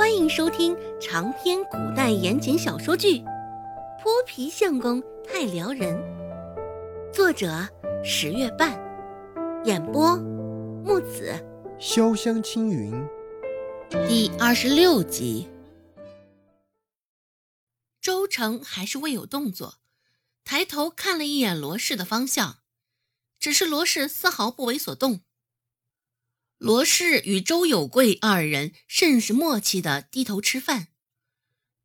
欢迎收听长篇古代言情小说剧《泼皮相公太撩人》，作者十月半，演播木子潇湘青云，第二十六集。周成还是未有动作，抬头看了一眼罗氏的方向，只是罗氏丝毫不为所动。罗氏与周有贵二人甚是默契的低头吃饭，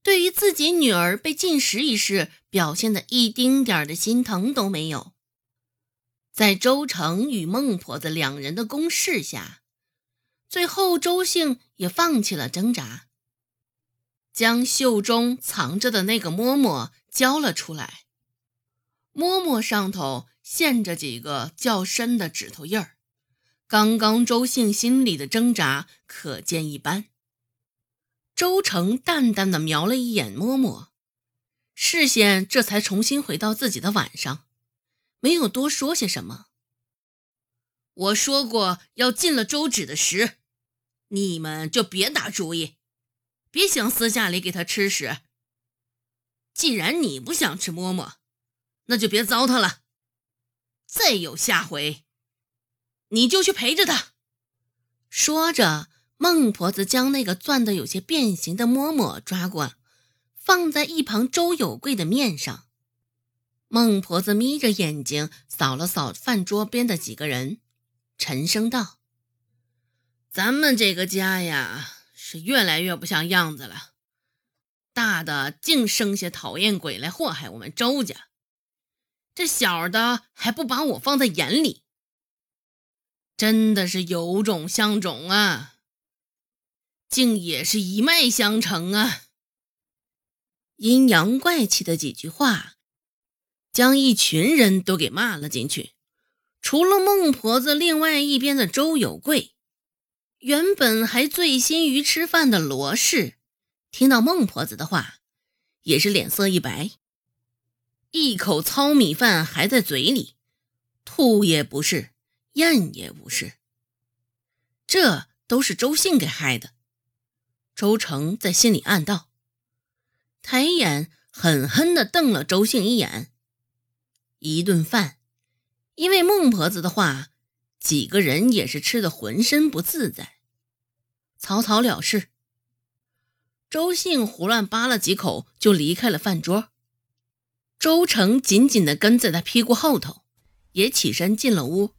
对于自己女儿被禁食一事，表现的一丁点儿的心疼都没有。在周成与孟婆子两人的攻势下，最后周姓也放弃了挣扎，将袖中藏着的那个嬷嬷交了出来。嬷嬷上头现着几个较深的指头印儿。刚刚周信心里的挣扎可见一斑。周成淡淡的瞄了一眼嬷嬷，视线这才重新回到自己的碗上，没有多说些什么。我说过要进了周芷的食，你们就别打主意，别想私下里给他吃屎。既然你不想吃嬷嬷，那就别糟蹋了。再有下回。你就去陪着他。说着，孟婆子将那个攥得有些变形的嬷嬷抓过，放在一旁周有贵的面上。孟婆子眯着眼睛扫了扫饭桌边的几个人，沉声道：“咱们这个家呀，是越来越不像样子了。大的净生些讨厌鬼来祸害我们周家，这小的还不把我放在眼里。”真的是有种像种啊，竟也是一脉相承啊！阴阳怪气的几句话，将一群人都给骂了进去。除了孟婆子，另外一边的周有贵，原本还醉心于吃饭的罗氏，听到孟婆子的话，也是脸色一白，一口糙米饭还在嘴里，吐也不是。燕也无事，这都是周信给害的。周成在心里暗道，抬眼狠狠地瞪了周信一眼。一顿饭，因为孟婆子的话，几个人也是吃的浑身不自在，草草了事。周信胡乱扒了几口，就离开了饭桌。周成紧紧地跟在他屁股后头，也起身进了屋。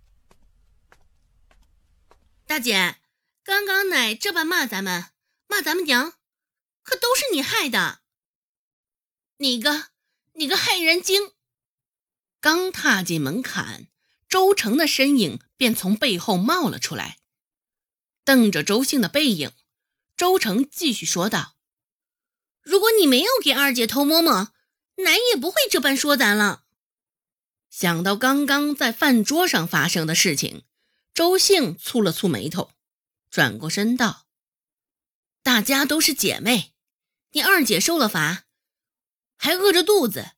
大姐，刚刚奶这般骂咱们，骂咱们娘，可都是你害的。你个，你个害人精！刚踏进门槛，周成的身影便从背后冒了出来，瞪着周兴的背影，周成继续说道：“如果你没有给二姐偷摸摸，奶也不会这般说咱了。”想到刚刚在饭桌上发生的事情。周兴蹙了蹙眉头，转过身道：“大家都是姐妹，你二姐受了罚，还饿着肚子，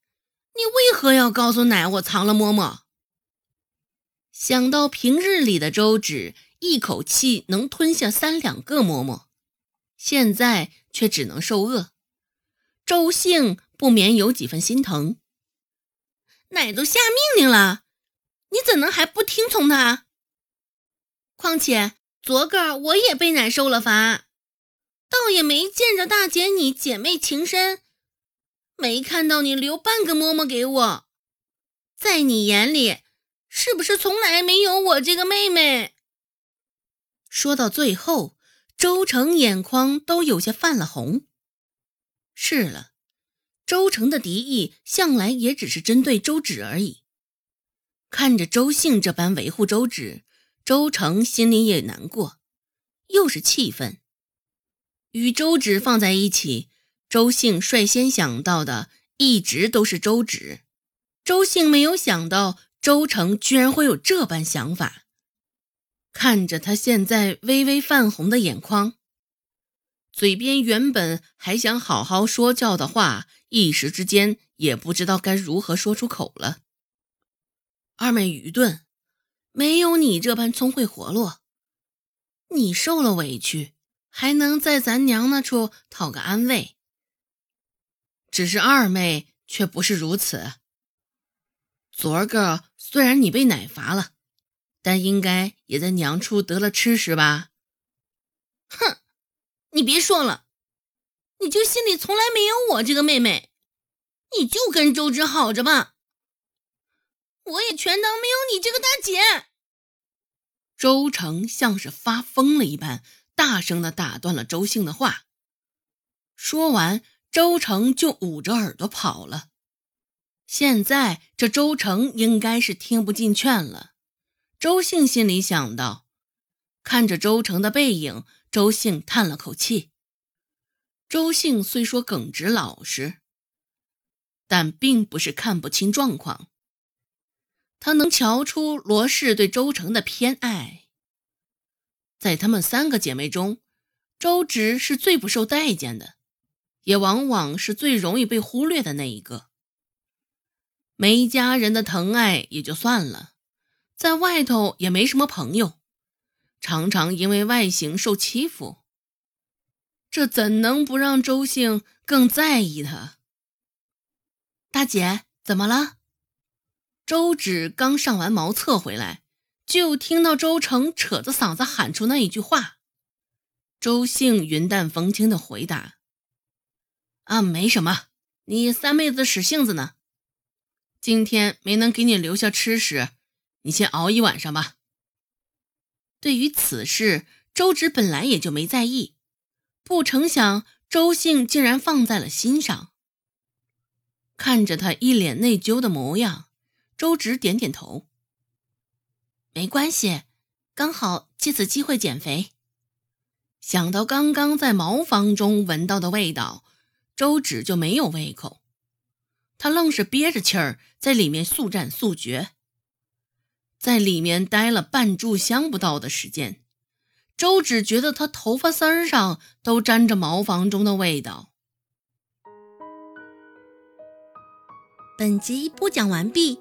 你为何要告诉奶我藏了嬷嬷？”想到平日里的周芷一口气能吞下三两个嬷嬷，现在却只能受饿，周兴不免有几分心疼。奶都下命令了，你怎能还不听从他？况且昨个我也被奶受了罚，倒也没见着大姐你姐妹情深，没看到你留半个嬷嬷给我，在你眼里是不是从来没有我这个妹妹？说到最后，周成眼眶都有些泛了红。是了，周成的敌意向来也只是针对周芷而已，看着周姓这般维护周芷。周成心里也难过，又是气愤。与周芷放在一起，周兴率先想到的一直都是周芷。周兴没有想到周成居然会有这般想法。看着他现在微微泛红的眼眶，嘴边原本还想好好说教的话，一时之间也不知道该如何说出口了。二妹愚钝。没有你这般聪慧活络，你受了委屈，还能在咱娘那处讨个安慰。只是二妹却不是如此。昨儿个虽然你被奶罚了，但应该也在娘处得了吃食吧？哼，你别说了，你就心里从来没有我这个妹妹，你就跟周芷好着吧。我也全当没有你这个大姐。周成像是发疯了一般，大声的打断了周兴的话。说完，周成就捂着耳朵跑了。现在这周成应该是听不进劝了。周兴心里想到，看着周成的背影，周兴叹了口气。周兴虽说耿直老实，但并不是看不清状况。他能瞧出罗氏对周成的偏爱。在她们三个姐妹中，周芷是最不受待见的，也往往是最容易被忽略的那一个。没家人的疼爱也就算了，在外头也没什么朋友，常常因为外形受欺负。这怎能不让周兴更在意他？大姐，怎么了？周芷刚上完茅厕回来，就听到周成扯着嗓子喊出那一句话。周兴云淡风轻的回答：“啊，没什么，你三妹子使性子呢。”今天没能给你留下吃食，你先熬一晚上吧。对于此事，周芷本来也就没在意，不成想周兴竟然放在了心上。看着他一脸内疚的模样，周芷点点头。没关系，刚好借此机会减肥。想到刚刚在茅房中闻到的味道，周芷就没有胃口。他愣是憋着气儿在里面速战速决，在里面待了半炷香不到的时间，周芷觉得他头发丝儿上都沾着茅房中的味道。本集播讲完毕，